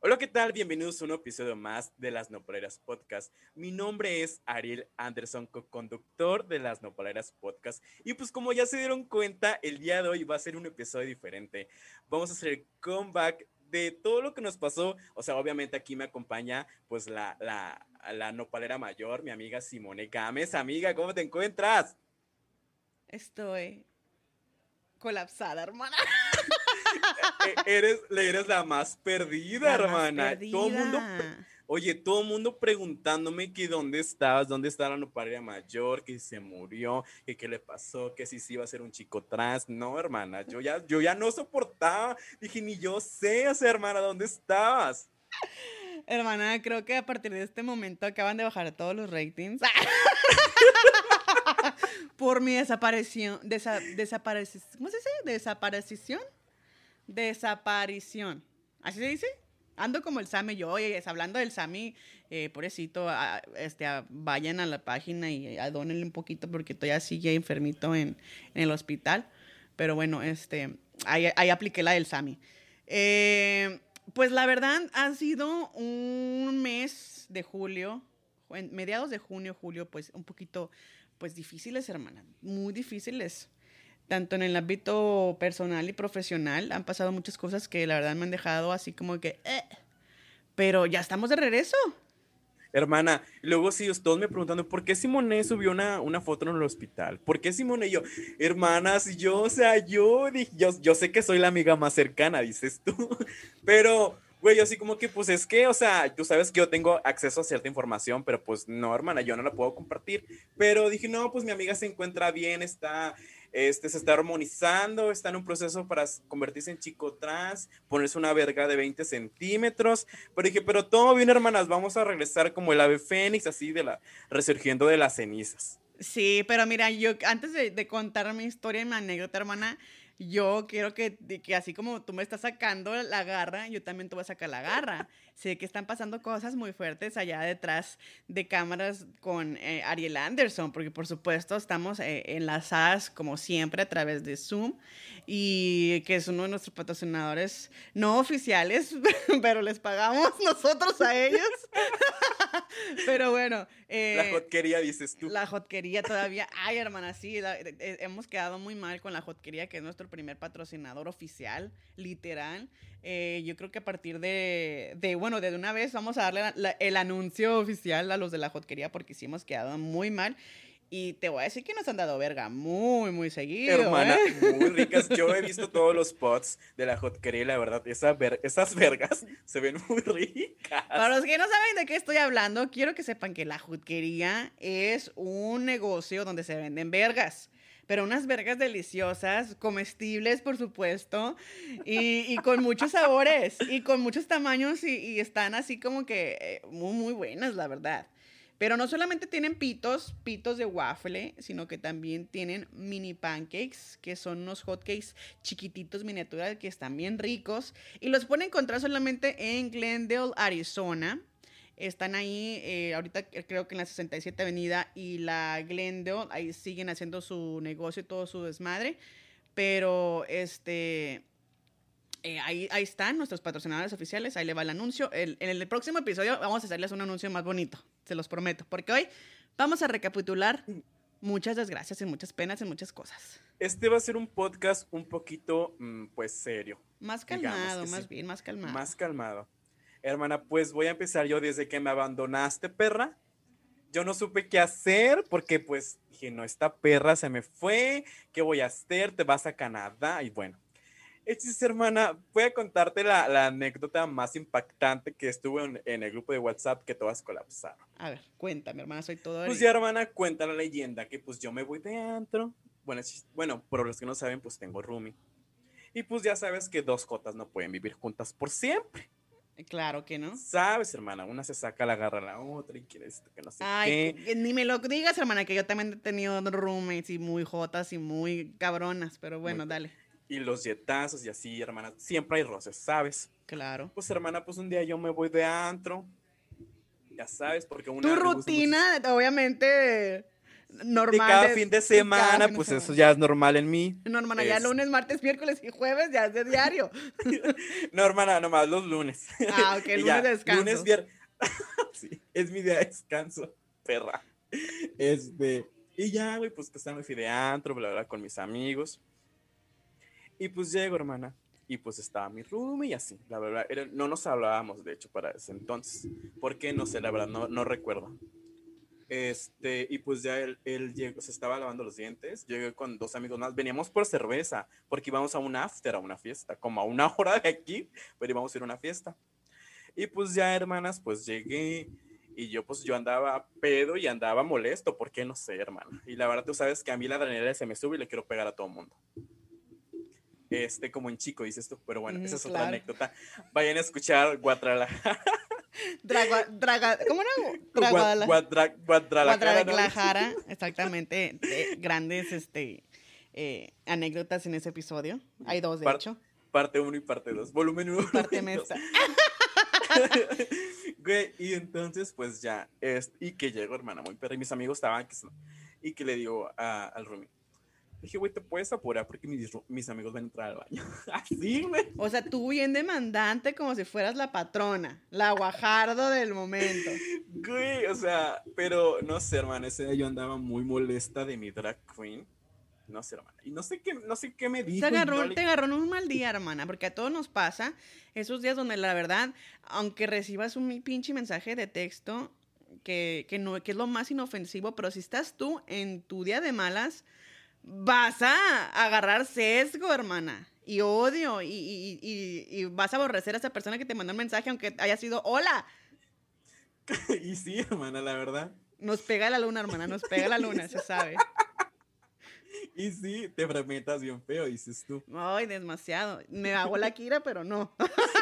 Hola, ¿qué tal? Bienvenidos a un episodio más de Las Nopaleras Podcast. Mi nombre es Ariel Anderson, co-conductor de Las Nopaleras Podcast. Y pues como ya se dieron cuenta, el día de hoy va a ser un episodio diferente. Vamos a hacer el comeback de todo lo que nos pasó. O sea, obviamente aquí me acompaña pues la, la, la nopalera mayor, mi amiga Simone Gámez. Amiga, ¿cómo te encuentras? Estoy colapsada, hermana. E- eres, eres la más perdida, La más hermana. Todo mundo, perdida. oye, todo el mundo preguntándome que dónde estabas, dónde está la nopalera mayor, que se murió, que qué le pasó, que si se iba a ser un chico trans. No, hermana, yo ya, yo ya no soportaba. Dije, ni yo sé, o sea, hermana, ¿dónde estabas? Hermana, creo que a partir de este momento acaban de bajar todos los ratings. Por mi desaparición. Desa, desapareci- ¿Cómo se dice? Desaparición. Desaparición. ¿Así se dice? Ando como el Sami yo, oye, hablando del Sami, eh, pobrecito, este, vayan a la página y adónenle un poquito porque todavía sigue enfermito en, el hospital. Pero bueno, este, ahí, ahí apliqué la del Sami. Eh, pues la verdad ha sido un mes de julio, en mediados de junio, julio, pues un poquito, pues difíciles, hermana, muy difíciles. Tanto en el ámbito personal y profesional han pasado muchas cosas que la verdad me han dejado así como que, eh, pero ya estamos de regreso. Hermana, luego sí, todos me preguntando, ¿por qué Simone subió una, una foto en el hospital? ¿Por qué Simone? Y yo, hermanas, yo, o sea, yo, yo, yo sé que soy la amiga más cercana, dices tú, pero, güey, yo así como que, pues es que, o sea, tú sabes que yo tengo acceso a cierta información, pero pues no, hermana, yo no la puedo compartir. Pero dije, no, pues mi amiga se encuentra bien, está, este, se está armonizando, está en un proceso para convertirse en chico trans, ponerse una verga de 20 centímetros. Pero dije, pero todo bien, hermanas, vamos a regresar como el ave fénix, así de la, resurgiendo de las cenizas. Sí, pero mira, yo antes de, contar mi historia y mi anécdota, hermana, yo quiero que, que así como tú me estás sacando la garra, yo también te voy a sacar la garra. Sé que están pasando cosas muy fuertes allá detrás de cámaras con eh, Ariel Anderson, porque por supuesto estamos eh, enlazadas como siempre a través de Zoom y que es uno de nuestros patrocinadores no oficiales, pero les pagamos nosotros a ellos. pero bueno. eh, la jotquería, dices tú. la hotquería todavía. Ay, hermana, sí, la- eh, eh, hemos quedado muy mal con la hotquería, que es nuestro primer patrocinador oficial, literal. Eh, yo creo que a partir de, de, bueno, de una vez vamos a darle la- la- el anuncio oficial a los de la hotquería porque sí hemos quedado muy mal. Y te voy a decir que nos han dado verga muy, muy seguido. Hermana, ¿eh? muy ricas. Yo he visto todos los pots de la hotquería y la verdad, esa ver- esas vergas se ven muy ricas. Para los que no saben de qué estoy hablando, quiero que sepan que la jutquería es un negocio donde se venden vergas. Pero unas vergas deliciosas, comestibles, por supuesto, y, con muchos sabores, y con muchos tamaños, y, y están así como que eh, muy, muy buenas, la verdad. Pero no solamente tienen pitos, pitos de waffle, sino que también tienen mini pancakes, que son unos hotcakes chiquititos, miniaturas, que están bien ricos. Y los pueden encontrar solamente en Glendale, Arizona. Están ahí, eh, ahorita creo que en la 67 Avenida y la Glendale, ahí siguen haciendo su negocio y todo su desmadre. Pero este, eh, ahí, ahí están nuestros patrocinadores oficiales, ahí le va el anuncio. El- en el próximo episodio vamos a hacerles un anuncio más bonito, se los prometo, porque hoy vamos a recapitular muchas desgracias y muchas penas y muchas cosas. Este va a ser un podcast un poquito, mm, pues, serio. Más calmado, más sí. bien, más calmado. Más calmado. Hermana, pues voy a empezar yo desde que me abandonaste, perra. Yo no supe qué hacer porque pues dije, no, esta perra se me fue, ¿qué voy a hacer? Te vas a Canadá y bueno. Hechis, hermana, voy a contarte la, la anécdota más impactante que estuvo en, en el grupo de WhatsApp que todas colapsaron. A ver, cuéntame, hermana, soy todo Pues ya, hermana, cuenta la leyenda que pues yo me voy de antro. Bueno, bueno, por los que no saben, pues tengo roomie. Y pues ya sabes que dos cotas no pueden vivir juntas por siempre. Claro que no. Sabes, hermana, una se saca la garra a la otra y quiere esto, que no sé Ay, qué. ni me lo digas, hermana, que yo también he tenido roommates y muy jotas y muy cabronas, pero bueno, Muy- dale. Y los yetazos y así, hermana. Siempre hay roces, ¿sabes? Claro. Pues, hermana, pues un día yo me voy de antro. Ya sabes, porque una. Tu rutina, obviamente, normal. de cada fin de semana, fin de pues eso ya es normal en mí. No, hermana, ya es- lunes, martes, miércoles y jueves ya es de diario. No, hermana, nomás los lunes. Ah, ok, lunes ya, de descanso. Lunes, viernes. sí, es mi día de descanso, perra. Este, y ya, güey, pues que fui de antro, bla, bla, con mis amigos. Y pues llego, hermana. Y pues estaba mi roomie y así, la verdad. era- no nos hablábamos, de hecho, para ese entonces. ¿Por qué? No sé, la verdad, no, no recuerdo. Este, y pues ya él, él llegó, se estaba lavando los dientes. Llegué con dos amigos más. Veníamos por cerveza, porque íbamos a un after, a una fiesta, como a una hora de aquí, pero íbamos a ir a una fiesta. Y pues ya, hermanas, pues llegué y yo pues yo andaba pedo y andaba molesto, ¿por qué? No sé, hermana. Y la verdad tú sabes que a mí la adrenalina se me sube y le quiero pegar a todo mundo. Este, como en chico, dices tú, pero bueno, Mm, esa es otra anécdota. Vayan a escuchar Guatrala. Dragua- draga- ¿Cómo era? Guadalajara. Guadalajara, exactamente. eh, grandes este, eh, anécdotas en ese episodio. Hay dos, de Par- hecho. Parte 1 y parte 2. Volumen 1. Parte mesta. Güey, y entonces, pues ya, es, y que llego, hermana, muy perra, y mis amigos estaban, y que le digo a- al roomie, dije, güey, ¿te puedes apurar? Porque mis, mis amigos van a entrar al baño. Así, güey. O sea, tú bien demandante como si fueras la patrona, la guajardo del momento. Güey, o sea, pero no sé, hermana, ese día yo andaba muy molesta de mi drag queen. No sé, hermana. Y no sé qué, no sé qué me dijo. Te agarró, no le- te agarró en un mal día, hermana, porque a todos nos pasa esos días donde la verdad, aunque recibas un pinche mensaje de texto que, que, no, que es lo más inofensivo, pero si estás tú en tu día de malas, vas a agarrar sesgo, hermana, y odio, y, y- y- y vas a aborrecer a esa persona que te mandó un mensaje, aunque haya sido hola. y sí, hermana, la verdad. Nos pega la luna, hermana, nos pega la luna, se sabe. Y sí, te fremetas bien feo, dices tú. Ay, demasiado. Me hago la Kira, pero no.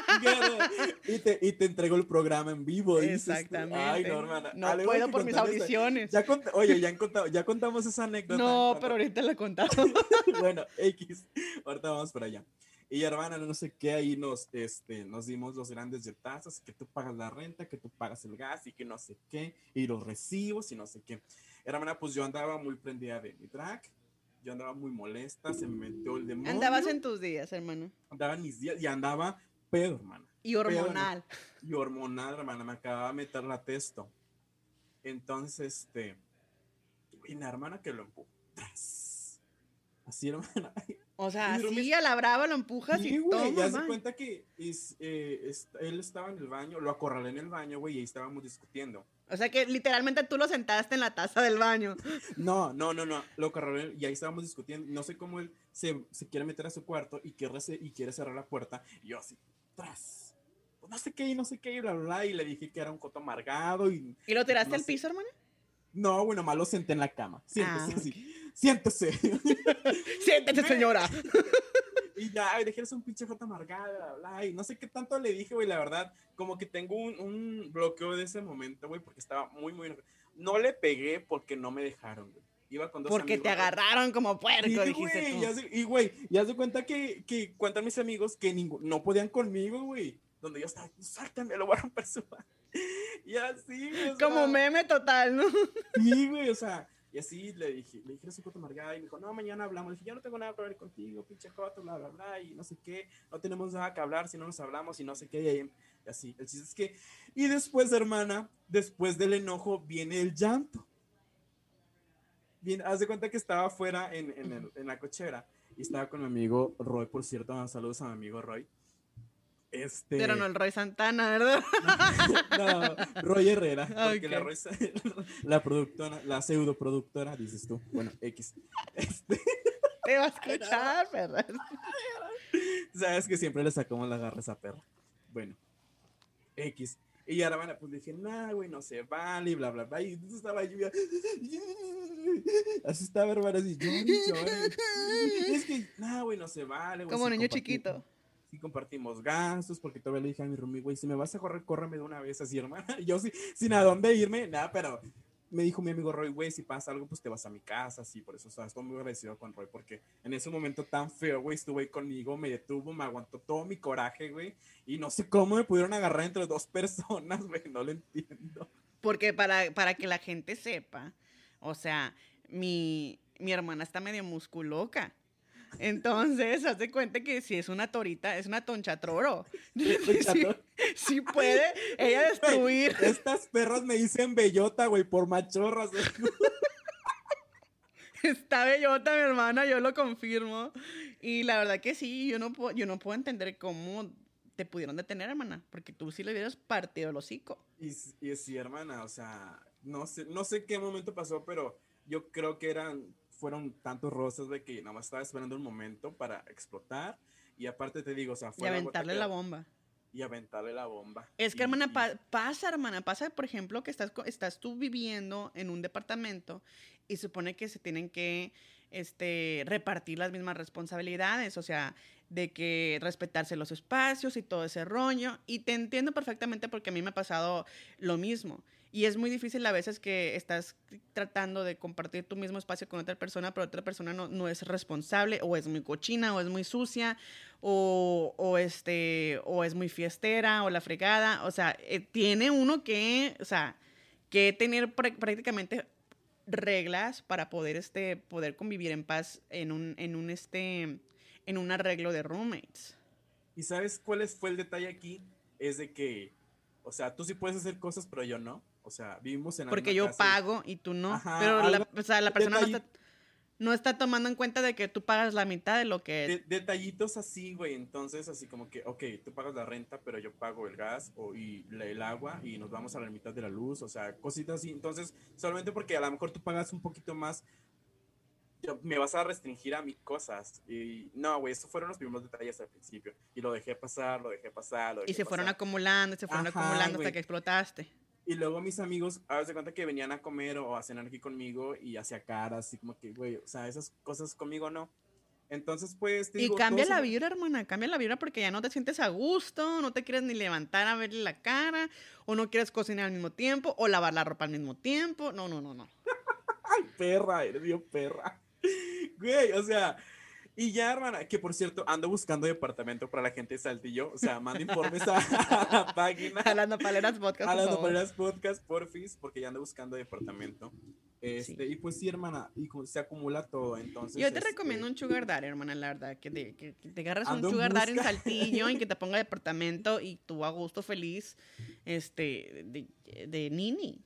Y, te, y te entrego el programa en vivo. Exactamente. Ay, no, hermana. No algo puedo por mis esa- audiciones. Ya cont- Oye, ya, han contado- ya contamos esa anécdota. No, pero ahorita la contamos. bueno, X. Ahorita vamos para allá. Y hermana, no sé qué, ahí nos, este, nos dimos los grandes yetazos, que tú pagas la renta, que tú pagas el gas y que no sé qué, y los recibos y no sé qué. Hermana, pues yo andaba muy prendida de mi drag, yo andaba muy molesta, se me metió el demonio. Andabas en tus días, hermano. Andaba en mis días y andaba pedo, hermana. Y hormonal. Y hormonal, hermana, me acababa de meter la testo. Entonces, este, y la hermana que lo empujó. Así, hermana. O sea, así a la brava lo empujas Sí, y ya se cuenta que es, eh, es- él estaba en el baño, lo acorralé en el baño, güey, y ahí estábamos discutiendo. O sea que literalmente tú lo sentaste en la taza del baño. No, no, no, no, lo acorralé y ahí estábamos discutiendo. No sé cómo él se, se quiere meter a su cuarto y quiere, y quiere cerrar la puerta. Y yo así, tras. Pues no sé qué, y no sé qué, y bla, bla, bla. Y le dije que era un coto amargado y ¿Y lo tiraste No al sé. piso, hermana? No, bueno, más lo senté en la cama. Siéntese Ah, así. Siéntese. Siéntese, señora. y ya, ay, dejé un pinche jota amargada, bla, bla, Y no sé qué tanto le dije, güey, la verdad. Como que tengo un, un bloqueo de ese momento, güey, porque estaba muy, muy. No le pegué porque no me dejaron, güey. Iba con dos Porque te amigos, güey. agarraron como puerco, Sí, dijiste güey, tú. ya se- y güey, ya se cuenta que, que cuentan mis amigos que ningú- no podían conmigo, güey. Donde yo estaba, suéltame, lo voy a romper su madre". Y así, güey, o Como sea, meme total, ¿no? Sí, güey, o sea, y así le dije, le dije a su coto amargada y me dijo, no, mañana hablamos. Le dije, yo no tengo nada que hablar contigo, pinche coto, bla, bla, bla, y no sé qué, no tenemos nada que hablar si no nos hablamos y no sé qué, y, ahí- y así. El chiste es que, y después, hermana, después del enojo viene el llanto. Bien, haz de cuenta que estaba afuera en, en, el- en la cochera y estaba con mi amigo Roy, por cierto, saludos a mi amigo Roy. Este, Pero no el Roy Santana, ¿verdad? no, Roy Herrera, porque la, Ok. Roy- la productora, la pseudo productora, dices tú. Bueno, X. Este, Te va a escuchar, perra. sabes que siempre le sacamos la garra a esa perra. Bueno, X. Y ahora, bueno, pues dije, nah, güey, no se vale, y bla, bla, bla. Y entonces estaba yo, ya- así estaba, hermano, así, llore, llore. Es que, nah, güey, no se vale, güey. Como si niño chiquito. Si compartimos gastos, porque todavía le dije a mi roomie, güey, si me vas a correr, córreme de una vez así, hermana. Y yo sí, sin a dónde irme, nada, pero me dijo mi amigo Roy, güey, si pasa algo, pues te vas a mi casa, así, por eso, o sea, estoy muy agradecido con Roy, porque en ese momento tan feo, güey, estuvo ahí conmigo, me detuvo, me aguantó todo mi coraje, güey, y no sé cómo me pudieron agarrar entre dos personas, güey, no lo entiendo. Porque para, para que la gente sepa, o sea, mi, mi hermana está medio musculoca. Entonces, haz de cuenta que si es una torita, es una tonchatroro. Sí, sí puede ella destruir. Estas perras me dicen bellota, güey, por machorras. Está bellota mi hermana, yo lo confirmo. Y la verdad que sí, yo no puedo, yo no puedo entender cómo te pudieron detener, hermana, porque tú sí le hubieras partido el hocico. Y, y sí, hermana, o sea, no sé, no sé qué momento pasó, pero yo creo que eran, fueron tantos rosas de que nada más estaba esperando un momento para explotar. Y aparte te digo, o sea, fue. Y aventarle la bomba. Y aventarle la bomba. Es que, hermana, pasa, hermana, pasa, por ejemplo, que estás, estás tú viviendo en un departamento y supone que se tienen que este, repartir las mismas responsabilidades, o sea, de que respetarse los espacios y todo ese rollo. Y te entiendo perfectamente porque a mí me ha pasado lo mismo. Y es muy difícil a veces que estás tratando de compartir tu mismo espacio con otra persona, pero otra persona no, no es responsable, o es muy cochina, o es muy sucia, o, o, este, o es muy fiestera, o la fregada. O sea, eh, tiene uno que, o sea, que tener prácticamente reglas para poder, este, poder convivir en paz en un, en un, este, en un arreglo de roommates. ¿Y sabes cuál fue el detalle aquí? Es de que, o sea, tú sí puedes hacer cosas, pero yo no. O sea, vivimos en la Porque yo pago y tú no. pero la, o sea, la persona no está, no está, tomando en cuenta de que tú pagas la mitad de lo que... detallitos así, güey. Entonces, así como que, ok, tú pagas la renta, pero yo pago el gas o, y el agua y nos vamos a la mitad de la luz. O sea, cositas así. Entonces, solamente porque a lo mejor tú pagas un poquito más, me vas a restringir a mis cosas. Y no, güey, esos fueron los primeros detalles al principio. Y lo dejé pasar, lo dejé pasar, lo dejé Y se fueron acumulando, se fueron acumulando hasta que explotaste. Y luego mis amigos, a veces cuenta que venían a comer o a cenar aquí conmigo y hacía caras, así como que, güey, o sea, esas cosas conmigo no. Entonces, pues. y cambia la vibra, hermana, cambia la vibra porque ya no te sientes a gusto, no te quieres ni levantar a verle la cara, o no quieres cocinar al mismo tiempo, o lavar la ropa al mismo tiempo. No, no, no, no. Ay, perra, eres bien perra. Güey, o sea, y ya, hermana, que por cierto, ando buscando departamento para la gente de Saltillo. O sea, manda informes a, la página. A las Nopaleras Podcast. A las Nopaleras Podcast, porfis, porque ya ando buscando departamento. Este, Y pues sí, hermana, y se acumula todo. Entonces, Yo te este recomiendo un sugar daddy, hermana, la verdad. Que te, que, te agarres un sugar daddy en Saltillo y que te ponga departamento y tú a gusto feliz este, de, de nini.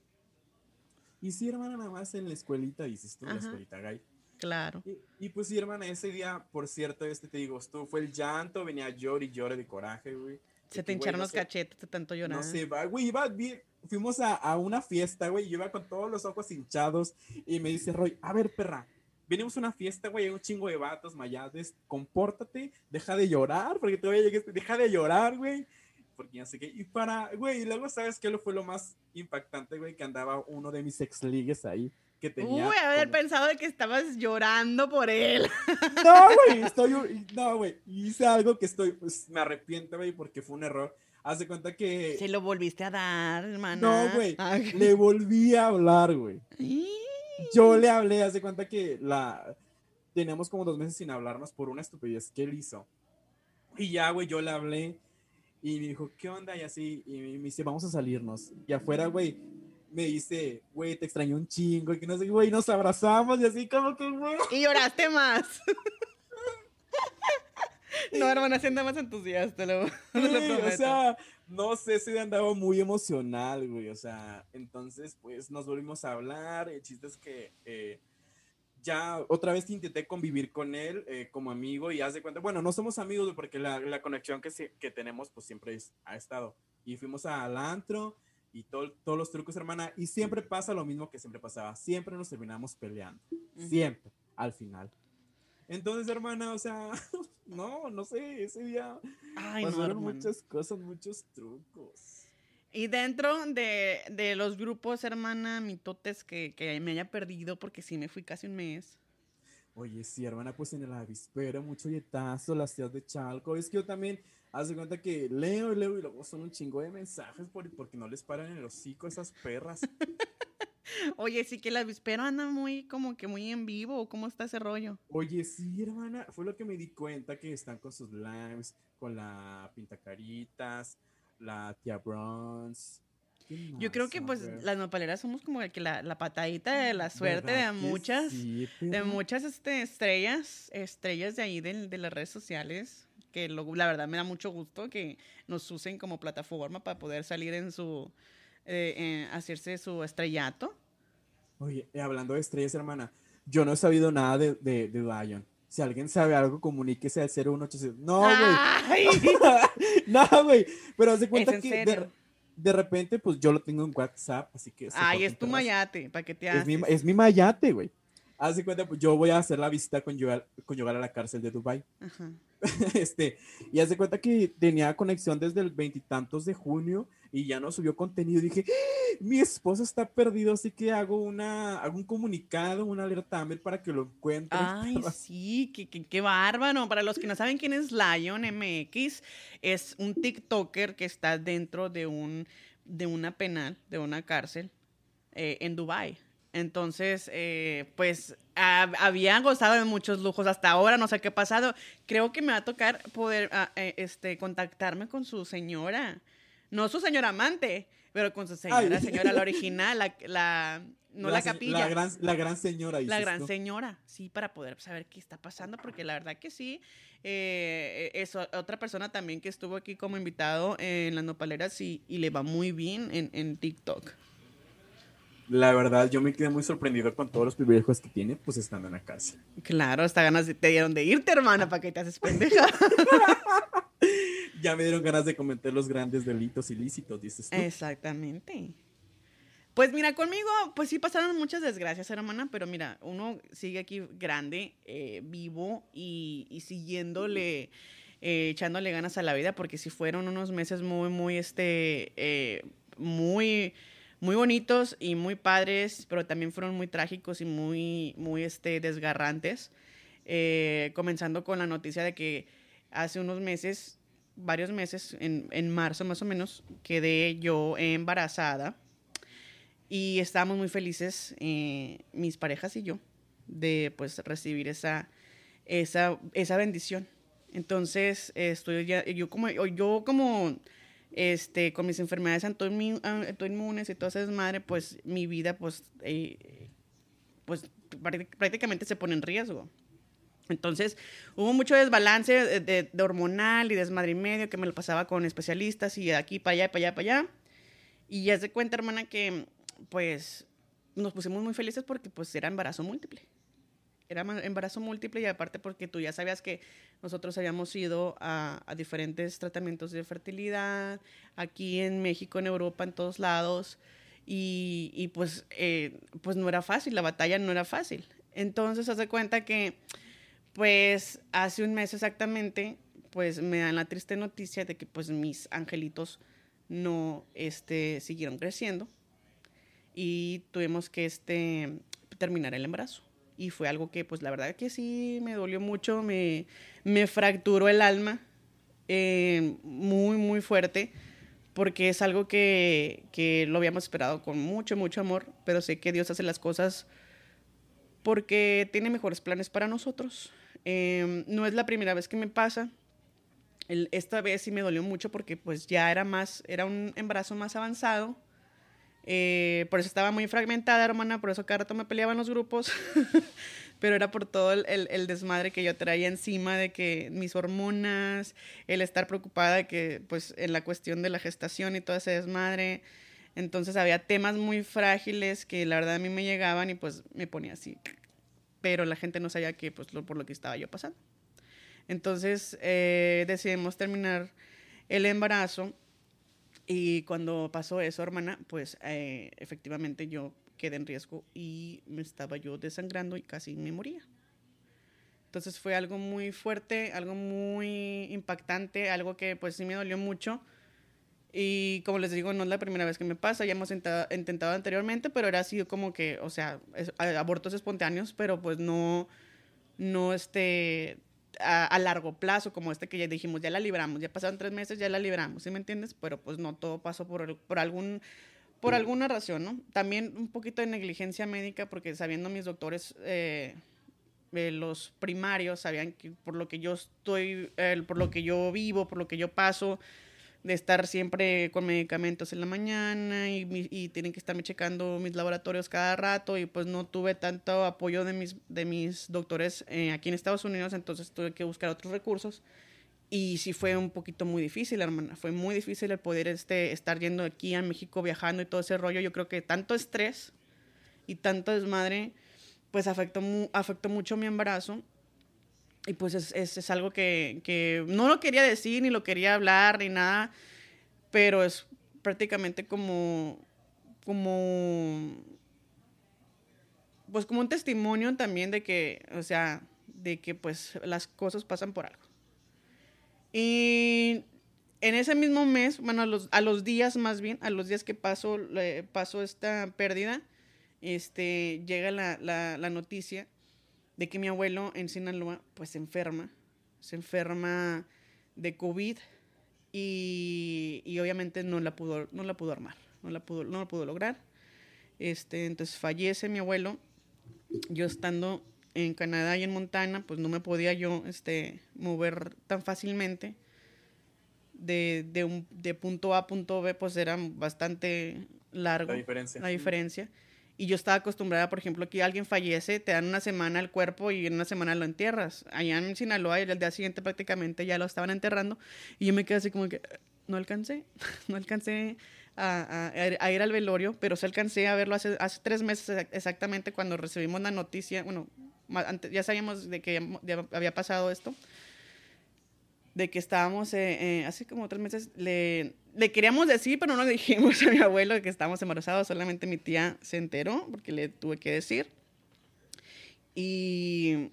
Y sí, hermana, nada más en la escuelita, dices tú, en la escuelita gay. Claro. Y, pues sí, hermana, ese día, por cierto, este te digo, estuvo, fue el llanto, venía llor y llore de coraje, güey. Se te hincharon los cachetes de tanto llorar. No sé, güey, iba bien. Fuimos a, a una fiesta, güey, yo iba con todos los ojos hinchados y me dice Roy, a ver, perra, venimos a una fiesta, güey, hay un chingo de vatos mayades, compórtate, deja de llorar, porque todavía llegué, deja de llorar, güey, porque ya sé qué, y para, güey, y luego, ¿sabes qué? Fue lo más impactante, güey, que andaba uno de mis ex ligues ahí, que tenía. Uy, haber pensado de que estabas llorando por él. No, güey, estoy. No, güey, hice algo que estoy. Pues me arrepiento, güey, porque fue un error. Haz de cuenta que. Se lo volviste a dar, hermana. No, güey. Ah, le volví a hablar, güey. Yo le hablé, haz de cuenta que la. Tenemos como dos meses sin hablarnos por una estupidez que él hizo. Y ya, güey, yo le hablé. Y me dijo, ¿qué onda? Y así, y me dice, vamos a salirnos. Y afuera, güey, me dice, güey, te extraño un chingo, y que no sé, güey, nos abrazamos y así como que, güey. Y lloraste más. no, hermana, siendo más entusiasta, lo, lo O sea, no sé si andaba muy emocional, güey, o sea, entonces, pues, nos volvimos a hablar, el chiste es que... Eh, ya otra vez intenté convivir con él eh, como amigo y haz de cuenta, bueno, no somos amigos porque la, la conexión que, que tenemos pues siempre ha estado. Y fuimos al antro y todos los trucos, hermana. Y siempre pasa lo mismo que siempre pasaba. Siempre nos terminamos peleando. Siempre, al final. Entonces, hermana, o sea, no, no sé, ese día pasaron muchas cosas, muchos trucos. Y dentro de, de, los grupos, hermana, mitotes que, que me haya perdido, porque sí me fui casi un mes. Oye, sí, hermana, pues en el avispero, mucho yetazo, las tías de Chalco. Es que yo también, haz de cuenta que leo y leo y luego son un chingo de mensajes porque no les paran en el hocico esas perras. Oye, sí que el avispero anda muy, como que muy en vivo, ¿cómo está ese rollo? Oye, sí, hermana, fue lo que me di cuenta que están con sus lives, con la pintacaritas, la tía Bronze. Yo creo que pues las nopaleras somos como que la, la patadita de la suerte de muchas, de muchas este, estrellas, estrellas de ahí de, de las redes sociales, que lo, la verdad me da mucho gusto que nos usen como plataforma para poder salir en su, eh, hacerse su estrellato. Oye, hablando de estrellas, hermana, yo no he sabido nada de, de, de. Si alguien sabe algo, comuníquese al 01800. No, güey. no, güey. Pero hace cuenta que de, de, repente, pues yo lo tengo en WhatsApp, así que. Ay, es tu mayate, ¿para qué te haces? Es mi, es mi mayate, güey. Haz cuenta, pues yo voy a hacer la visita conyugal, conyugal a la cárcel de Dubai. este, y haz de cuenta que tenía conexión desde el veintitantos de junio y ya no subió contenido. Dije, ¡Ah! mi esposo está perdido, así que hago una, hago un comunicado, una alerta para que lo encuentre. Ay, sí, qué, qué, qué, bárbaro. Para los que no saben quién es Lion MX, es un TikToker que está dentro de un, de una penal, de una cárcel eh, en Dubai. Entonces, eh, pues había gozado de muchos lujos hasta ahora, no sé qué ha pasado. Creo que me va a tocar poder ah, eh, este, contactarme con su señora. No su señora amante, pero con su señora, señora, la original, la, no la, capilla. La gran, la gran señora. La gran señora, sí, para poder saber qué está pasando, porque la verdad que sí. Eh, es otra persona también que estuvo aquí como invitado en las nopaleras y, y le va muy bien en, en TikTok la verdad, yo me quedé muy sorprendido con todos los privilegios que tiene, pues estando en la casa. Claro, hasta ganas te dieron de irte, hermana, para que te haces pendeja. ya me dieron ganas de cometer los grandes delitos ilícitos, dices tú. Exactamente. Pues mira, conmigo, pues sí pasaron muchas desgracias, hermana, pero mira, uno sigue aquí grande, eh, vivo y, siguiéndole, eh, echándole ganas a la vida, porque sí fueron unos meses muy, muy, este, eh, muy muy bonitos y muy padres, pero también fueron muy trágicos y muy, muy este, desgarrantes. Comenzando con la noticia de que hace unos meses, varios meses, en, en, marzo más o menos, quedé yo embarazada y estábamos muy felices, eh, mis parejas y yo, de pues recibir esa, esa, esa bendición. Entonces, estoy ya, yo como, yo como este, con mis enfermedades autoinmunes y toda esa desmadre, pues mi vida, pues, eh, pues prácticamente se pone en riesgo. Entonces, hubo mucho desbalance de, hormonal y desmadre y medio que me lo pasaba con especialistas y de aquí para allá, para allá, para allá. Y ya se cuenta, hermana, que pues nos pusimos muy felices porque pues era embarazo múltiple era embarazo múltiple y aparte porque tú ya sabías que nosotros habíamos ido a, diferentes tratamientos de fertilidad, aquí en México, en Europa, en todos lados, y, pues, eh, pues no era fácil, la batalla no era fácil. Entonces, hace cuenta que, pues, hace un mes exactamente, pues me dan la triste noticia de que pues mis angelitos no este, siguieron creciendo y tuvimos que este, terminar el embarazo y fue algo que pues la verdad que sí me dolió mucho, me, me fracturó el alma eh, muy, muy fuerte, porque es algo que, que, lo habíamos esperado con mucho, mucho amor, pero sé que Dios hace las cosas porque tiene mejores planes para nosotros. Eh, no es la primera vez que me pasa. esta vez sí me dolió mucho porque pues ya era más, era un embarazo más avanzado. Eh, por eso estaba muy fragmentada, hermana, por eso cada rato me peleaban los grupos, pero era por todo el, el, desmadre que yo traía encima de que mis hormonas, el estar preocupada de que, pues, en la cuestión de la gestación y todo ese desmadre, entonces había temas muy frágiles que la verdad a mí me llegaban y pues me ponía así, pero la gente no sabía que, pues, lo, por lo que estaba yo pasando. Entonces eh, decidimos terminar el embarazo y cuando pasó eso, hermana, pues eh, efectivamente yo quedé en riesgo y me estaba yo desangrando y casi me moría. Entonces fue algo muy fuerte, algo muy impactante, algo que pues sí me dolió mucho. Y como les digo, no es la primera vez que me pasa, ya hemos intentado, anteriormente, pero era así como que, o sea, abortos espontáneos, pero pues no, no este, a, largo plazo, como este que ya dijimos, ya la libramos, ya pasaron tres meses, ya la libramos, ¿sí me entiendes? Pero pues no todo pasó por, por algún por alguna razón, ¿no? También un poquito de negligencia médica, porque sabiendo mis doctores, eh, eh, los primarios, sabían que por lo que yo estoy, por lo que yo vivo, por lo que yo paso, de estar siempre con medicamentos en la mañana y, tienen que estarme checando mis laboratorios cada rato y pues no tuve tanto apoyo de mis, de mis doctores eh, aquí en Estados Unidos, entonces tuve que buscar otros recursos y sí fue un poquito muy difícil, hermana, fue muy difícil el poder este, estar yendo aquí a México viajando y todo ese rollo, yo creo que tanto estrés y tanto desmadre pues afectó, afectó mucho mi embarazo y pues es, es, algo que, que no lo quería decir, ni lo quería hablar, ni nada, pero es prácticamente como, como, pues como un testimonio también de que, o sea, de que pues las cosas pasan por algo. Y en ese mismo mes, bueno, a los, a los días más bien, a los días que pasó, le- pasó esta pérdida, este, llega la, la noticia de que mi abuelo en Sinaloa pues se enferma, se enferma de COVID y, y obviamente no la pudo, no la pudo armar, no la pudo, no la pudo lograr. Este, entonces fallece mi abuelo, yo estando en Canadá y en Montana, pues no me podía yo este, mover tan fácilmente. De, de, un, de punto A a punto B, pues era bastante largo La diferencia. la diferencia. Y yo estaba acostumbrada, por ejemplo, que alguien fallece, te dan una semana el cuerpo y en una semana lo entierras. Allá en Sinaloa, y el día siguiente prácticamente ya lo estaban enterrando. Y yo me quedé así como que, no alcancé, no alcancé a, a- a ir al velorio, pero sí alcancé a verlo hace, hace tres meses exa- exactamente cuando recibimos la noticia. Bueno, antes- ya sabíamos de que ya había pasado esto de que estábamos, eh, eh, hace como tres meses, le, le queríamos decir, pero no le dijimos a mi abuelo que estábamos embarazados, solamente mi tía se enteró porque le tuve que decir. Y,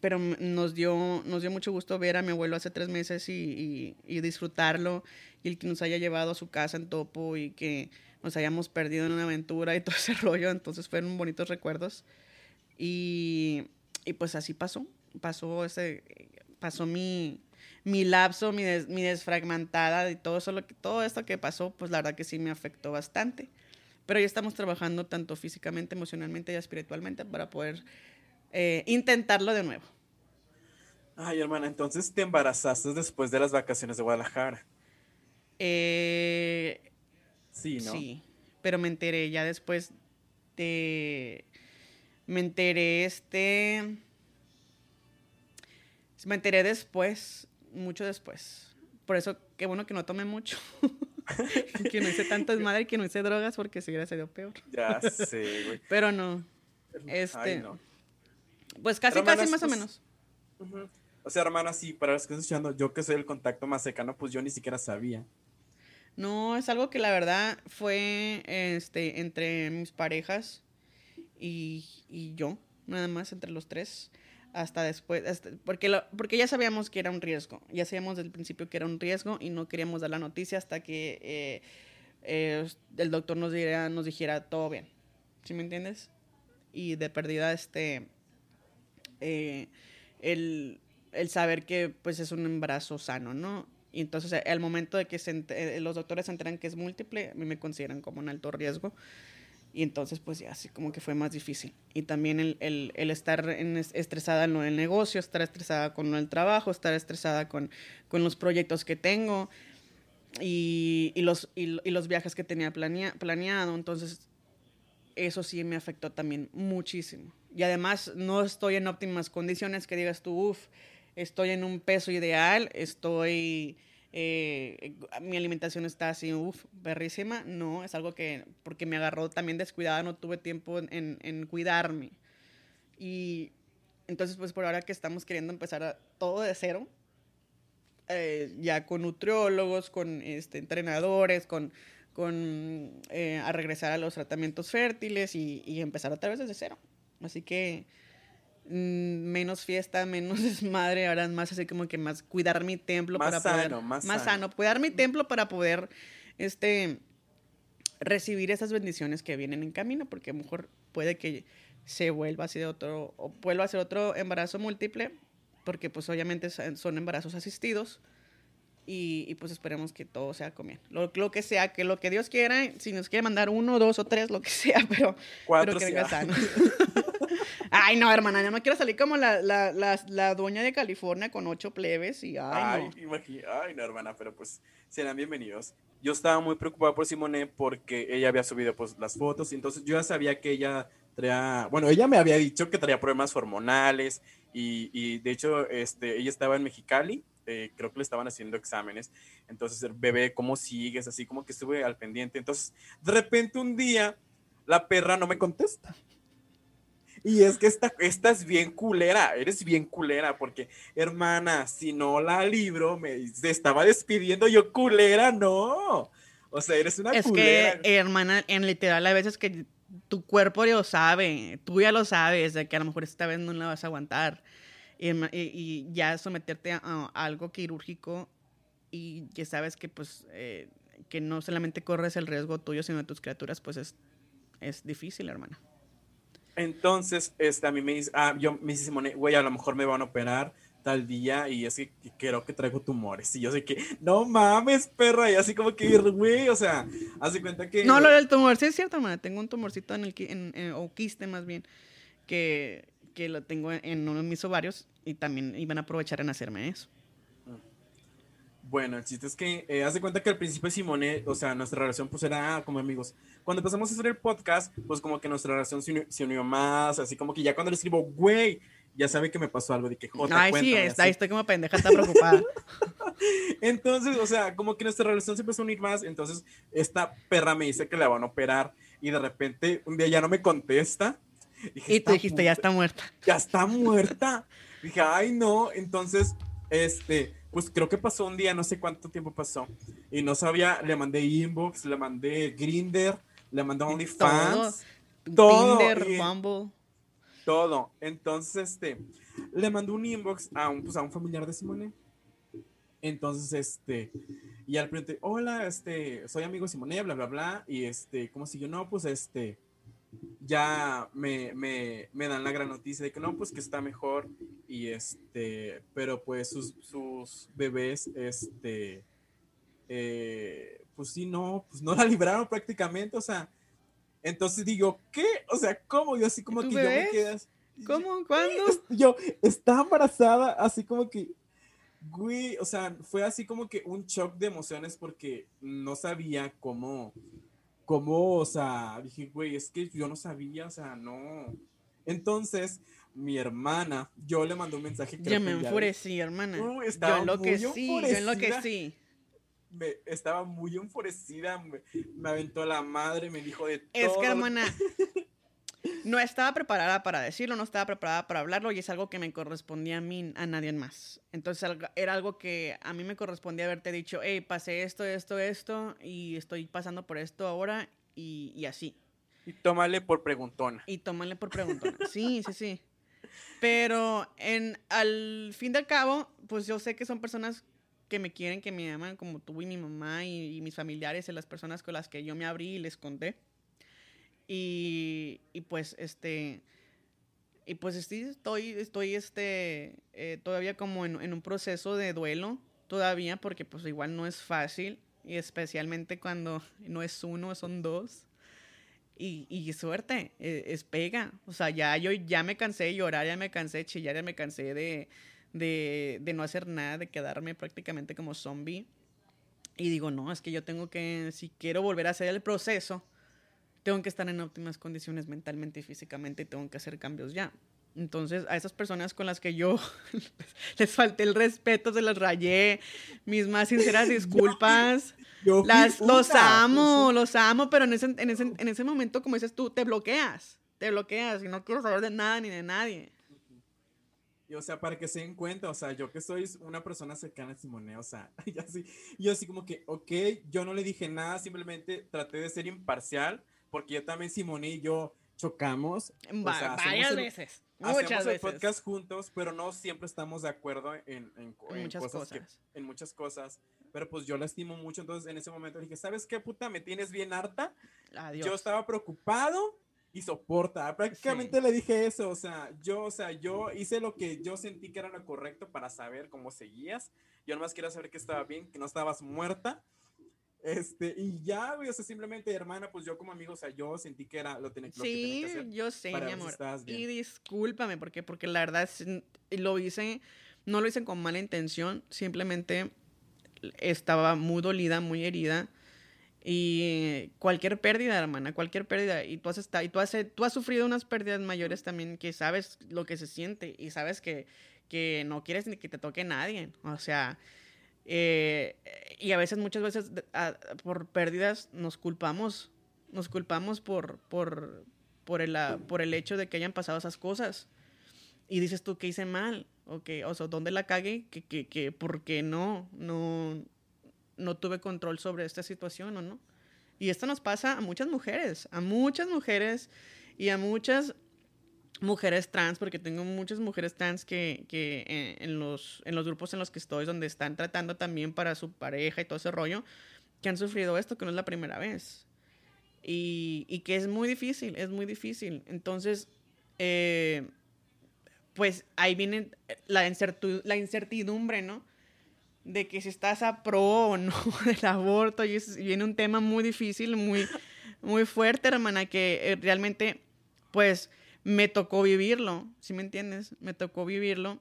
pero nos dio, nos dio mucho gusto ver a mi abuelo hace tres meses y, y- y disfrutarlo y el que nos haya llevado a su casa en Topo y que nos hayamos perdido en una aventura y todo ese rollo, entonces fueron bonitos recuerdos. Y, y pues así pasó, pasó ese, pasó mi, mi lapso, mi, des- mi desfragmentada y todo eso, lo que, todo esto que pasó, pues la verdad que sí me afectó bastante. Pero ya estamos trabajando tanto físicamente, emocionalmente y espiritualmente para poder eh, intentarlo de nuevo. Ay, hermana, entonces te embarazaste después de las vacaciones de Guadalajara. Eh, Sí, ¿no? Sí, pero me enteré ya después de... Me enteré este... Me enteré después, mucho después. Por eso, qué bueno que no tomé mucho. que no hice tanto desmadre y que no hice drogas porque si hubiera sido peor. Ya sé, güey. Pero no. Este, Ay, no. Pues casi, Hermanas, casi más o pues, menos. O sea, hermana, sí, para los que están escuchando, yo que soy el contacto más cercano, pues yo ni siquiera sabía. No, es algo que la verdad fue este, entre mis parejas y, y yo, nada más entre los tres, hasta después, porque, porque ya sabíamos que era un riesgo, ya sabíamos desde el principio que era un riesgo y no queríamos dar la noticia hasta que eh, eh, el doctor nos, nos dijera todo bien, ¿sí me entiendes? Y de perdida, este, eh, el, el saber que pues es un embarazo sano, ¿no? Y entonces al momento de que se eh, los doctores se enteran que es múltiple, a mí me consideran como un alto riesgo. Y entonces pues ya así como que fue más difícil. Y también el, el, estar estresada en lo del negocio, estar estresada con el trabajo, estar estresada con, con los proyectos que tengo y, los, y los viajes que tenía planea- planeado. Entonces eso sí me afectó también muchísimo. Y además no estoy en óptimas condiciones que digas tú, uff, estoy en un peso ideal, estoy, eh, mi alimentación está así, uff, perrísima. No, es algo que, porque me agarró también descuidada, no tuve tiempo en, en cuidarme. Y entonces, pues por ahora que estamos queriendo empezar a, todo de cero, eh, ya con nutriólogos, con este, entrenadores, con, con eh, a regresar a los tratamientos fértiles y, y empezar otra vez desde cero. Así que menos fiesta, menos desmadre, ahora más así como que más cuidar mi templo Más para sano, poder más más sano. sano, cuidar mi templo para poder este recibir esas bendiciones que vienen en camino, porque a lo mejor puede que se vuelva a ser otro o vuelva a ser otro embarazo múltiple, porque pues obviamente son embarazos asistidos. Y, y, pues esperemos que todo sea con bien. Lo, lo que sea, que lo que Dios quiera, si nos quiere mandar uno, dos o tres, lo que sea, pero, Cuatro pero que sí, venga sano. Ay, no, hermana, yo no quiero salir como la, la, la, la dueña de California con ocho plebes y ay, Ay, imagi- ay, no, hermana, pero pues serán bienvenidos. Yo estaba muy preocupado por Simone porque ella había subido pues las fotos y entonces yo ya sabía que ella traía, bueno, ella me había dicho que traía problemas hormonales y, y de hecho este, ella estaba en Mexicali, eh, creo que le estaban haciendo exámenes, entonces bebé, ¿cómo sigues? Así como que estuve al pendiente, entonces de repente un día la perra no me contesta. Y es que esta, esta es bien culera, eres bien culera, porque, hermana, si no la libro, me se estaba despidiendo yo, culera, no. O sea, eres una Es culera. que, hermana, en literal, a veces que tu cuerpo ya lo sabe, tú ya lo sabes, de que a lo mejor esta vez no la vas a aguantar. Y, herma- y- y ya someterte a, a algo quirúrgico y que sabes que, pues, eh, que no solamente corres el riesgo tuyo, sino de tus criaturas, pues es, es difícil, hermana. Entonces, este, a mí me dice, ah, yo me dice Simone, güey, a lo mejor me van a operar tal día y es que, que creo que traigo tumores. Y yo sé que, no mames, perra, y así como que, güey, o sea, hace cuenta que... No, lo del tumor, sí es cierto, hermana. Tengo un tumorcito en el, en, en- o quiste más bien, que, que lo tengo en uno de mis ovarios y también iban a aprovechar en hacerme eso. Bueno, el chiste es que eh, haz de cuenta que al principio Simone, o sea, nuestra relación pues era ah, como amigos. Cuando empezamos a hacer el podcast, pues como que nuestra relación se unió, se unió más, así como que ya cuando le escribo, güey, ya sabe que me pasó algo de que Jota, Ay, sí, cuéntame", está, así. estoy como pendeja, está preocupada. Entonces, o sea, como que nuestra relación se empezó a unir más, entonces esta perra me dice que la van a operar y de repente un día ya no me contesta. Dije, y "Esta tú dijiste, ya está muerta. ya está muerta. Dije, ay, no. Entonces, este, pues creo que pasó un día, no sé cuánto tiempo pasó. Y no sabía, le mandé inbox, le mandé Grinder, le mandé OnlyFans, todo, Tinder, y- Bumble. todo. Entonces, este, le mandé un inbox a un, pues, a un familiar de Simone. Entonces, este, y al pregunté, hola, este, soy amigo de Simone, bla, bla, bla. Y este, ¿cómo siguió? No, pues este, ya me, me, me dan la gran noticia de que no, pues que está mejor. Y este, pero pues sus, sus bebés, este, eh, pues sí, no, pues no la libraron prácticamente, o sea. Entonces digo, ¿qué? O sea, ¿cómo? Yo así como ¿Tu que yo me bebés? así- ¿Cómo? ¿Cuándo? yo, está embarazada, así como que, güey, o sea, fue así como que un shock de emociones porque no sabía cómo, cómo, o sea, dije, güey, es que yo no sabía, o sea, no. Entonces, mi hermana, yo le mandé un mensaje. Ya me que día de- enfurecí, hermana. Uh, yo estaba muy enloquecí, yo enfurecida. enloquecí. me- estaba muy enfurecida, me, me aventó la madre, me dijo de todo. Es que, hermana, no estaba preparada para decirlo, no estaba preparada para hablarlo y es algo que me correspondía a mí, a nadie más. Entonces era algo que a mí me correspondía haberte dicho, hey, pasé esto, esto, esto y estoy pasando por esto ahora y, y así. Y tómale por preguntona. Y tómale por preguntona. Sí, sí, sí. Pero en, al fin del cabo, pues yo sé que son personas que me quieren, que me aman, como tú y mi mamá y, y mis familiares y las personas con las que yo me abrí y les conté. Y, y pues, este, y pues sí, estoy, estoy, este, eh, todavía como en, en un proceso de duelo, todavía, porque pues igual no es fácil, y especialmente cuando no es uno, son dos. Y, y suerte, eh, es pega. O sea, ya yo ya me cansé de llorar, ya me cansé de chillar, ya me cansé de, de, de no hacer nada, de quedarme prácticamente como zombie. Y digo, no, es que yo tengo que, si quiero volver a hacer el proceso, tengo que estar en óptimas condiciones mentalmente y físicamente y tengo que hacer cambios ya. Entonces, a esas personas con las que yo les falté el respeto, se las rayé, mis más sinceras disculpas. Yo fui Las, los amo, o sea, los amo, pero en ese, en, ese, en ese momento, como dices tú, te bloqueas. Te bloqueas y no quiero saber de nada ni de nadie. Y, o sea, para que se den cuenta, o sea, yo que soy una persona cercana a Simone, o sea, y así, yo así como que, ok, yo no le dije nada, simplemente traté de ser imparcial, porque yo también, Simone y yo chocamos. o Va- sea, hacemos varias el- veces. Hacemos Muchas el veces. podcast juntos, pero no siempre estamos de acuerdo en, en- en muchas cosas que- cosas. en muchas cosas. Pero pues yo la estimo mucho, entonces en ese momento dije, ¿sabes qué puta? Me tienes bien harta. Adiós. Yo estaba preocupado y soporta. Prácticamente Sí. le dije eso, o sea, yo, o sea, yo hice lo que yo sentí que era lo correcto para saber cómo seguías. Yo nomás quería saber que estaba bien, que no estabas muerta. Este, y ya, güey, o sea, simplemente, hermana, pues yo como amigo, o sea, yo sentí que era lo, tenía, lo que tenía que hacer. yo sé, mi si amor. y discúlpame, porque, porque la verdad es- lo hice, no lo hice con mala intención, simplemente estaba muy dolida, muy herida. Y cualquier pérdida, hermana, cualquier pérdida, y tú has, esta- y tú has, tú has sufrido unas pérdidas mayores también que sabes lo que se siente y sabes que, que no quieres ni que te toque nadie. O sea, eh, y a veces, muchas veces, a- por pérdidas nos culpamos, nos culpamos por, por, por, el, ah, por el hecho de que hayan pasado esas cosas. Y dices tú que hice mal, o que, o sea, ¿dónde la cagué? Que, que, que, ¿por qué no? No, no tuve control sobre esta situación o no. Y esto nos pasa a muchas mujeres, a muchas mujeres y a muchas mujeres trans, porque tengo muchas mujeres trans que, que eh, en, los, en los grupos en los que estoy, donde están tratando también para su pareja y todo ese rollo, que han sufrido esto, que no es la primera vez. Y, y que es muy difícil, es muy difícil. Entonces, eh, pues ahí viene la, la incertidumbre, ¿no? De que si estás a pro o no del aborto, y es- viene un tema muy difícil, muy, muy fuerte, hermana, que eh, realmente, pues, me tocó vivirlo, ¿sí me entiendes? Me tocó vivirlo,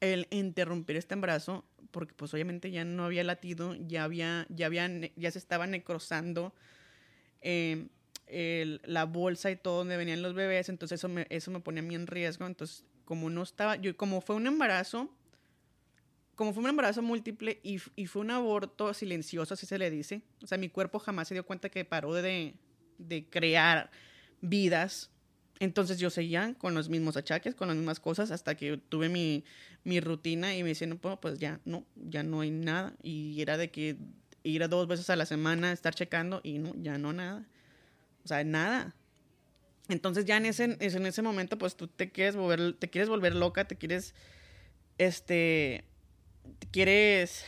el interrumpir este embarazo, porque pues obviamente ya no había latido, ya había, ya había, ya se estaba necrosando el- la bolsa y todo donde venían los bebés, entonces eso me, eso me ponía a mí en riesgo, entonces como no estaba, como fue un embarazo, como fue un embarazo múltiple y, y fue un aborto silencioso, así se le dice, o sea, mi cuerpo jamás se dio cuenta que paró de, de crear vidas, entonces yo seguía con los mismos achaques, con las mismas cosas, hasta que tuve mi, mi rutina y me decían, no, pues ya no, ya no hay nada. Y era de que ir a dos veces a la semana, estar checando y no, ya no nada. O sea, nada. Entonces ya en ese, es- en ese momento, pues tú te quieres volver, te quieres volver loca, te quieres, este, te quieres,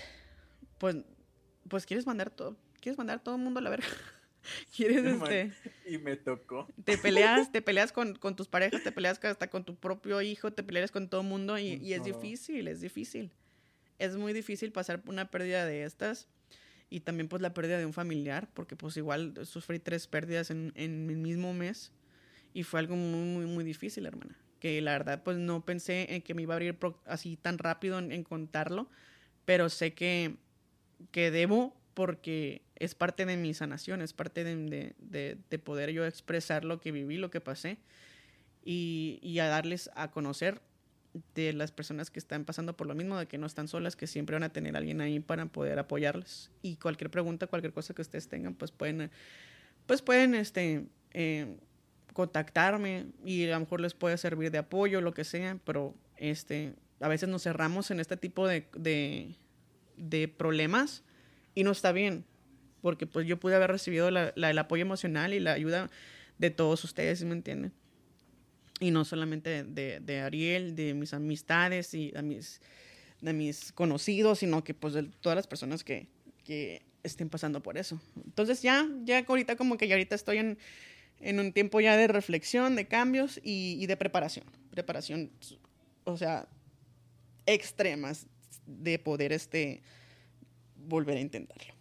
pues, pues quieres mandar todo, quieres mandar a todo el mundo a la verga. quieres, este Y me tocó. te peleas, te peleas con, con tus parejas, te peleas hasta con tu propio hijo, te peleas con todo el mundo y, y es difícil, es difícil. Es muy difícil pasar por una pérdida de estas y también pues la pérdida de un familiar, porque pues igual sufrí tres pérdidas en, en el mismo mes y fue algo muy, muy, muy difícil, hermana. Que la verdad pues no pensé en que me iba a abrir así tan rápido en, en contarlo, pero sé que, que debo porque es parte de mi sanación, es parte de, de- de- de poder yo expresar lo que viví, lo que pasé y, y a darles a conocer de las personas que están pasando por lo mismo, de que no están solas, que siempre van a tener alguien ahí para poder apoyarles. Y cualquier pregunta, cualquier cosa que ustedes tengan, pues pueden, pues pueden este, eh, contactarme y a lo mejor les puede servir de apoyo, lo que sea, pero este, a veces nos cerramos en este tipo de, de problemas y no está bien, porque pues yo pude haber recibido la- la- el apoyo emocional y la ayuda de todos ustedes, ¿sí me entienden? Y no solamente de, de Ariel, de mis amistades y de mis, de mis conocidos, sino que pues de todas las personas que, que estén pasando por eso. Entonces ya, ya ahorita como que ya ahorita estoy en, en un tiempo ya de reflexión, de cambios y, y de preparación. Preparación, o sea, extremas de poder este volver a intentarlo.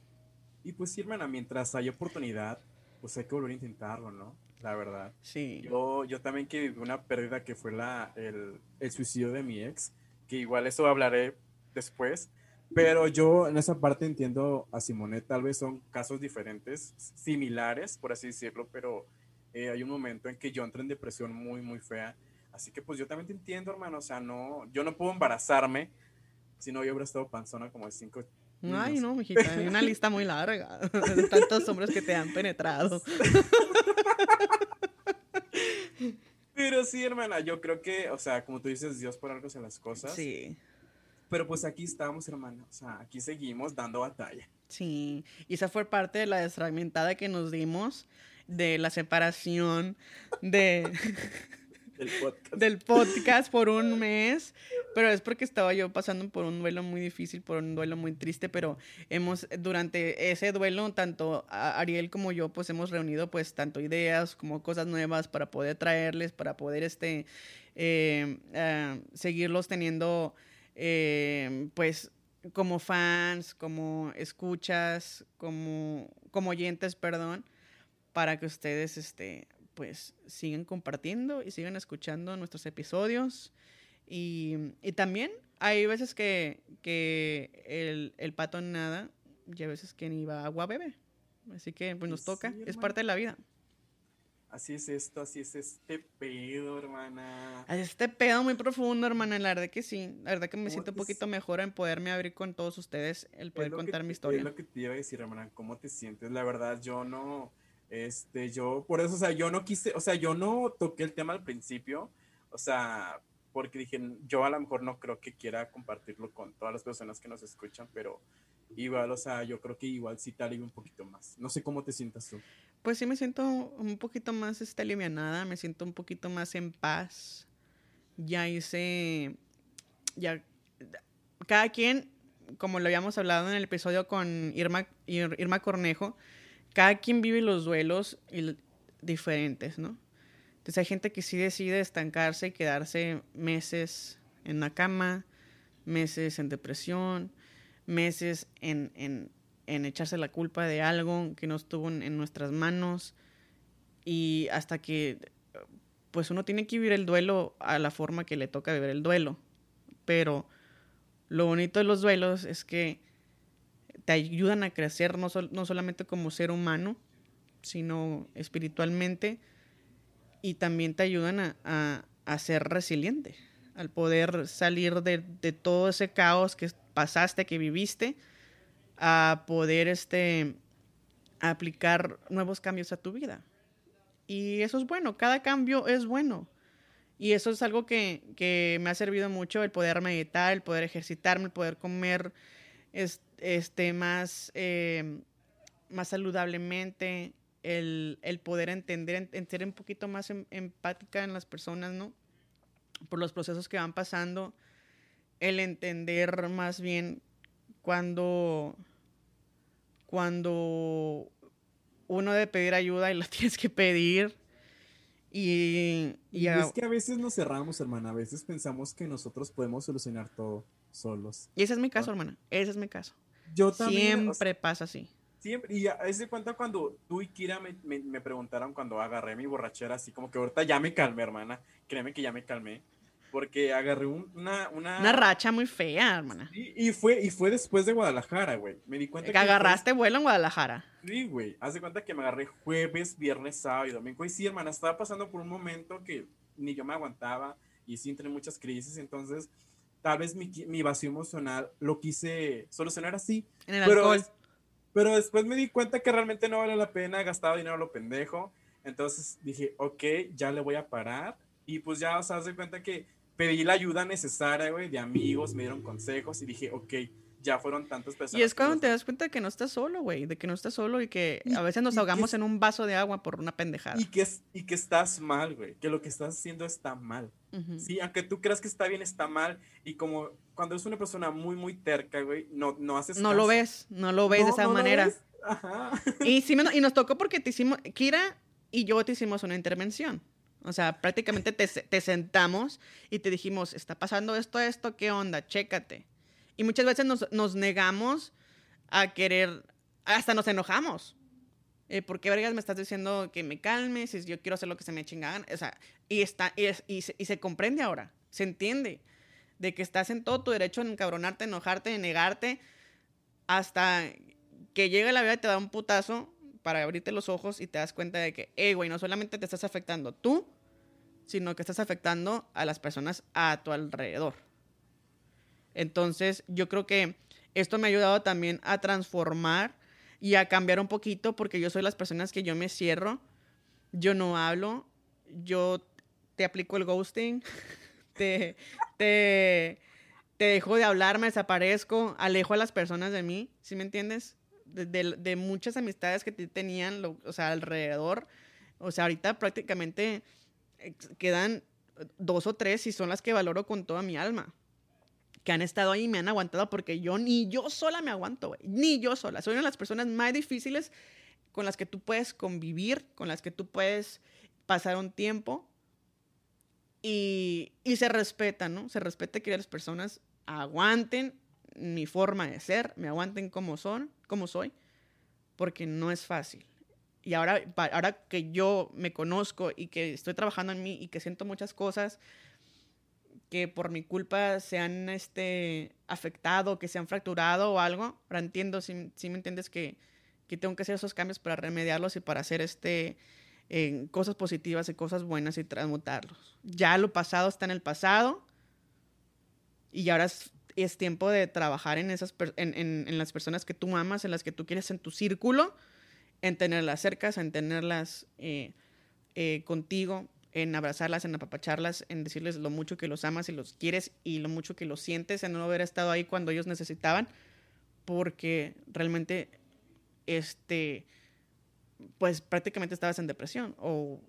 Y pues sí, hermana, mientras hay oportunidad, pues hay que volver a intentarlo, ¿no? La verdad. Sí. Yo, yo también que viví una pérdida que fue la, el, el suicidio de mi ex, que igual eso hablaré después, pero yo en esa parte entiendo a Simone, tal vez son casos diferentes, similares, por así decirlo, pero eh, hay un momento en que yo entré en depresión muy, muy fea, así que pues yo también te entiendo, hermano, o sea, no, yo no puedo embarazarme, si no yo hubiera estado panzona como de cinco Ay, no, mijita, hay una lista muy larga de tantos hombres que te han penetrado. Pero sí, hermana, yo creo que, o sea, como tú dices, Dios por algo hace las cosas. Sí, Pero pues aquí estamos, hermana. O sea, aquí seguimos dando batalla. sí. Y esa fue parte de la desfragmentada que nos dimos de la separación de, del podcast. por un mes, pero es porque estaba yo pasando por un duelo muy difícil, por un duelo muy triste, pero hemos, durante ese duelo, tanto Ariel como yo, pues hemos reunido pues tanto ideas como cosas nuevas para poder traerles, para poder este, eh, eh, seguirlos teniendo, eh, pues como fans, como escuchas, como, como oyentes, perdón, para que ustedes, este, pues, sigan compartiendo y sigan escuchando nuestros episodios. Y, y también hay veces que, que el, el, pato nada y hay veces que ni va agua bebe. Así que, pues, nos Sí, toca, es parte de la vida. Así es esto, así es este pedo, hermana. Este pedo muy profundo, hermana, la verdad que sí. La verdad que me ¿Cómo siento un poquito mejor en poderme abrir con todos ustedes, el poder Es que contar mi historia. Es lo que te iba a decir, hermana, ¿cómo te sientes? La verdad, yo no, este, yo, por eso, o sea, yo no quise, o sea, yo no toqué el tema al principio, o sea, porque dije, yo a lo mejor no creo que quiera compartirlo con todas las personas que nos escuchan, pero igual, o sea, yo creo que igual sí te alivia un poquito más. No sé cómo te sientas tú. Pues sí me siento un poquito más este, alivianada, me siento un poquito más en paz. Ya hice, ya, cada quien, como lo habíamos hablado en el episodio con Irma, Ir- Irma Cornejo, cada quien vive los duelos diferentes, ¿no? Entonces hay gente que sí decide estancarse y quedarse meses en la cama, meses en depresión, meses en, en, en echarse la culpa de algo que no estuvo en, en nuestras manos y hasta que pues uno tiene que vivir el duelo a la forma que le toca vivir el duelo. Pero lo bonito de los duelos es que te ayudan a crecer no, sol- no solamente como ser humano, sino espiritualmente y también te ayudan a, a- ser resiliente, al poder salir de, de todo ese caos que pasaste, que viviste, a poder este, aplicar nuevos cambios a tu vida. Y eso es bueno, cada cambio es bueno. Y eso es algo que, que me ha servido mucho, el poder meditar, el poder ejercitarme, el poder comer es- este, más, eh, más saludablemente, el, el poder entender, en, ser un poquito más em- empática en las personas, ¿no? Por los procesos que van pasando, el entender más bien cuando, cuando uno debe pedir ayuda y la tienes que pedir. Y, y Y a- es que a veces nos cerramos, hermana, a veces pensamos que nosotros podemos solucionar todo solos. y ese es mi caso, hermana. Ese es mi caso. Yo también, o sea, Siempre pasa así. Siempre, y a ese cuenta cuando tú y Kira me, me, me preguntaron cuando agarré mi borrachera, así como que ahorita ya me calmé, hermana. Créeme que ya me calmé. Porque agarré un- una, una. Una racha muy fea, hermana. Y, y fue, y fue después de Guadalajara, güey. Me di cuenta Que que. fue- agarraste vuelo en Guadalajara. Sí, güey. Haz de cuenta que me agarré jueves, viernes, sábado y domingo. Y sí, hermana, estaba pasando por un momento que ni yo me aguantaba y sí entré en muchas crisis. Entonces, tal vez mi, mi vacío emocional lo quise solucionar así. En el Pero, alcohol. pero después me di cuenta que realmente no vale la pena, gastaba dinero a lo pendejo. Entonces dije, ok, ya le voy a parar. Y pues ya, o sea, de cuenta que pedí la ayuda necesaria, güey, de amigos, me dieron consejos y dije, ok, ya fueron tantas personas. Y es cuando te das cuenta que no estás solo, güey. De que no estás solo y que Y- a veces nos ahogamos es- en un vaso de agua por una pendejada. Y que, es- y que estás mal, güey, que lo que estás haciendo está mal. Ujú. Sí, aunque tú creas que está bien, está mal. Y como cuando es una persona muy, muy terca, güey, no, no haces No lo caso. ves, no lo ves de No, esa no lo manera. Ajá. Y, sí y nos tocó porque te hicimos, Kira y yo te hicimos una intervención. O sea, prácticamente te, te sentamos y te dijimos, está pasando esto, esto, ¿qué onda? Chécate. Y muchas veces nos, nos negamos a querer, hasta nos enojamos. Eh, ¿Por qué vergas me estás diciendo que me calme si yo quiero hacer lo que se me chingan? O sea, y, está, y, se, y se comprende ahora, se entiende de que estás en todo tu derecho en encabronarte, enojarte, negarte, hasta que llega la vida y te da un putazo para abrirte los ojos y te das cuenta de que, hey, güey, no solamente te estás afectando tú, sino que estás afectando a las personas a tu alrededor. Entonces, yo creo que esto me ha ayudado también a transformar y a cambiar un poquito porque yo soy las personas que yo me cierro, yo no hablo, yo te aplico el ghosting, te, te, te dejo de hablar, me desaparezco, alejo a las personas de mí, ¿sí me entiendes? De, de- muchas amistades que te- tenían, lo- o sea, alrededor. O sea, ahorita prácticamente eh, quedan dos o tres y son las que valoro con toda mi alma. Que han estado ahí y me han aguantado porque yo ni yo sola me aguanto. Ni yo sola. Soy una de las personas más difíciles con las que tú puedes convivir, con las que tú puedes pasar un tiempo y, y se respeta, ¿no? Se respeta que las personas aguanten mi forma de ser, me aguanten como son, como soy, porque no es fácil. Y ahora, ahora que yo me conozco y que estoy trabajando en mí y que siento muchas cosas que por mi culpa se han este, afectado, que se han fracturado o algo, ahora entiendo, si, me entiendes, que, que, tengo que hacer esos cambios para remediarlos y para hacer este, eh, cosas positivas y cosas buenas y transmutarlos. Ya lo pasado está en el pasado y ahora es, es tiempo de trabajar en, esas, en, en, las personas que tú amas, en las que tú quieres en tu círculo en tenerlas cerca, en tenerlas eh, eh, contigo, en abrazarlas, en apapacharlas, en decirles lo mucho que los amas y los quieres y lo mucho que los sientes, en no haber estado ahí cuando ellos necesitaban, porque realmente, este, pues prácticamente estabas en depresión o,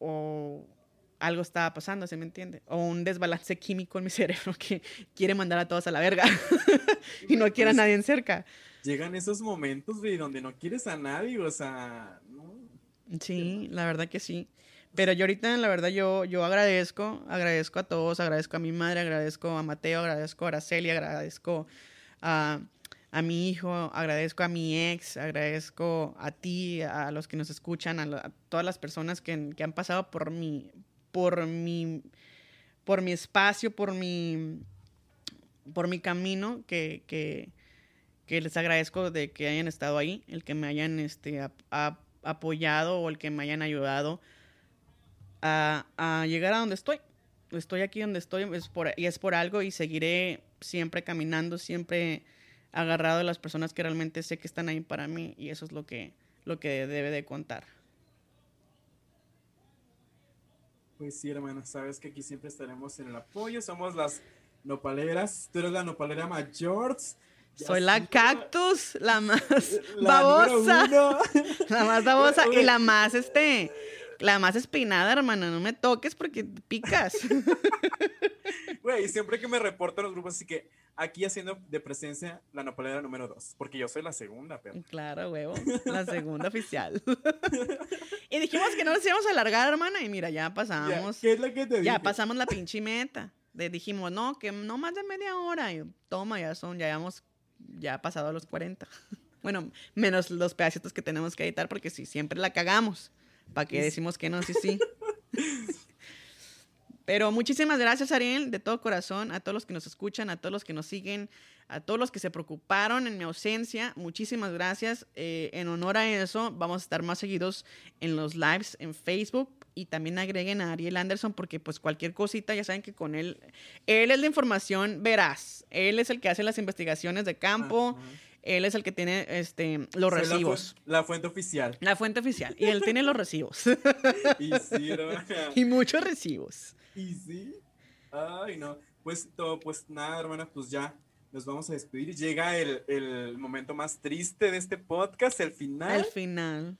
o algo estaba pasando, ¿se me entiende? O un desbalance químico en mi cerebro que quiere mandar a todos a la verga y no quiere a pues nadie en cerca llegan esos momentos, güey, donde no quieres a nadie, o sea, no. Sí, la verdad que sí. Pero yo ahorita, la verdad, yo, yo agradezco, agradezco a todos, agradezco a mi madre, agradezco a Mateo, agradezco a Araceli, agradezco a, a mi hijo, agradezco a mi ex, agradezco a ti, a los que nos escuchan, a, todas las personas que, que, han pasado por mi, por mi, por mi espacio, por mi, por mi camino, que, que, les agradezco de que hayan estado ahí, el que me hayan este, apoyado o el que me hayan ayudado a, llegar a donde estoy. Estoy aquí donde estoy es por, y es por algo y seguiré siempre caminando, siempre agarrado de las personas que realmente sé que están ahí para mí y eso es lo que, lo que debe de contar. Pues sí, hermano, sabes que aquí siempre estaremos en el apoyo, somos las nopaleras, tú eres la nopalera mayor, soy la cactus, la más babosa. La más babosa y la más, este, la más espinada, hermana. No me toques porque picas. Güey, siempre que me reporto en los grupos, así que aquí haciendo de presencia la nopalera número dos, porque yo soy la segunda, pero. Claro, huevo, la segunda oficial. y dijimos que no nos íbamos a alargar, hermana, y mira, ya pasamos. ¿Qué es lo que te Ya pasamos la pinche meta. dijimos, no, que no más de media hora. Y toma, ya son, ya llevamos ya ha pasado a los 40. Bueno, menos los pedacitos que tenemos que editar porque si siempre la cagamos. ¿Para qué decimos que no? Sí, sí. Pero muchísimas gracias, Ariel, de todo corazón, a todos los que nos escuchan, a todos los que nos siguen, a todos los que se preocuparon en mi ausencia. Muchísimas gracias. Eh, en honor a eso, vamos a estar más seguidos en los lives en Facebook y también agreguen a Ariel Anderson porque pues cualquier cosita, ya saben que con él, él es la información veraz. Él es el que hace las investigaciones de campo. Él es el que tiene este, los recibos. La, fuente oficial. La fuente oficial. Y él tiene los recibos. y sí, Y muchos recibos. Y sí. Ay, no. Pues, todo, pues nada, hermana, pues ya nos vamos a despedir. Llega el, el, momento más triste de este podcast, el final. El final.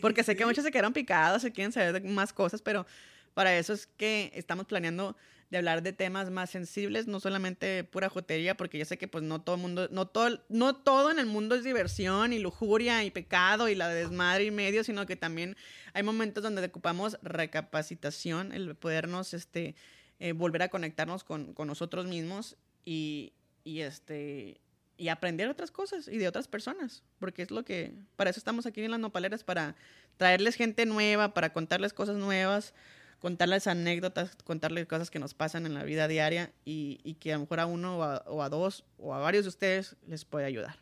Porque sé que muchos se quedaron picados, se quieren saber de más cosas, pero para eso es que estamos planeando de hablar de temas más sensibles, no solamente pura jotería, porque yo sé que pues no todo el mundo, no todo, no todo en el mundo es diversión y lujuria y pecado y la desmadre y medio, sino que también hay momentos donde ocupamos recapacitación, el podernos este, eh, volver a conectarnos con, con nosotros mismos y, y este y aprender otras cosas y de otras personas, porque es lo que, para eso estamos aquí en las nopaleras, para traerles gente nueva, para contarles cosas nuevas, contarles anécdotas, contarles cosas que nos pasan en la vida diaria y, que a lo mejor a uno o a, dos o a varios de ustedes les puede ayudar.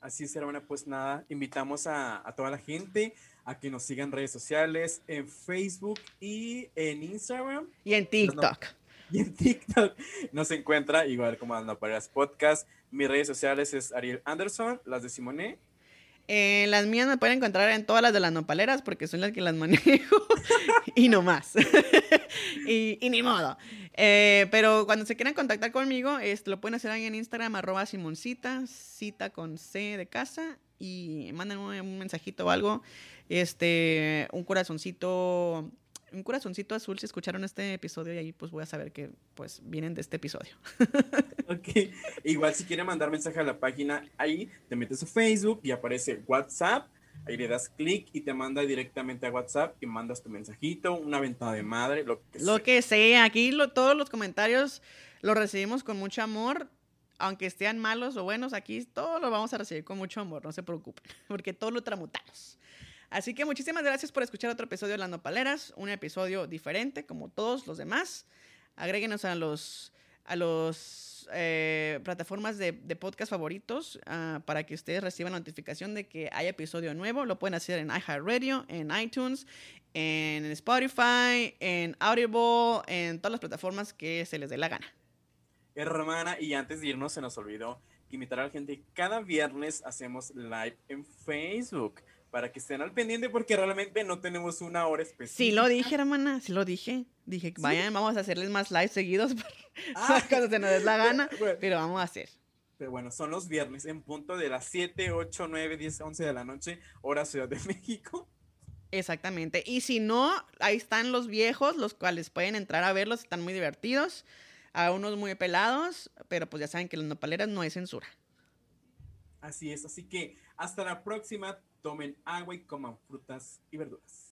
Así es, hermana, pues nada, invitamos a, a toda la gente a que nos sigan en redes sociales, en Facebook y en Instagram. Y en TikTok. Y en TikTok nos encuentra igual como Nopaleras Podcast. Mis redes sociales es Ariel Anderson, las de Simone. Eh, las mías me pueden encontrar en todas las de las nopaleras porque son las que las manejo y no más. y, ni modo. Eh, pero cuando se quieran contactar conmigo, este, lo pueden hacer ahí en Instagram, arroba Simoncita, cita con C de casa y manden un, un mensajito o algo. Este, un corazoncito un corazoncito azul si escucharon este episodio y ahí pues voy a saber que pues vienen de este episodio. ok, igual si quieren mandar mensaje a la página, ahí te metes a Facebook y aparece WhatsApp, ahí le das clic y te manda directamente a WhatsApp y mandas tu mensajito, una ventana de madre, lo que lo sea. que sea, aquí todos los comentarios los recibimos con mucho amor. aunque estén malos o buenos, aquí todo lo vamos a recibir con mucho amor, no se preocupen, porque todo lo tramutamos. Así que muchísimas gracias por escuchar otro episodio de Las Paleras, un episodio diferente como todos los demás. Agréguenos a los a los eh, plataformas de, podcast favoritos uh, para que ustedes reciban notificación de que hay episodio nuevo. Lo pueden hacer en iHeartRadio, en iTunes, en Spotify, en Audible, en todas las plataformas que se les dé la gana. Hermana, y antes de irnos se nos olvidó invitar a la gente. Cada viernes hacemos live en Facebook para que estén al pendiente porque realmente no tenemos una hora específica. Sí lo dije, hermana, sí lo dije. Dije, vayan, vamos a hacerles más lives seguidos ah. cuando se nos dé la gana, pero vamos a hacer. Pero bueno, son los viernes en punto de las 7, 8, 9, 10, 11 de la noche, hora Ciudad de México. Exactamente. Y si no, ahí están los viejos, los cuales pueden entrar a verlos, están muy divertidos. A unos muy pelados, pero pues ya saben que las nopaleras no hay censura. Así es, así que hasta la próxima tomen agua y coman frutas y verduras.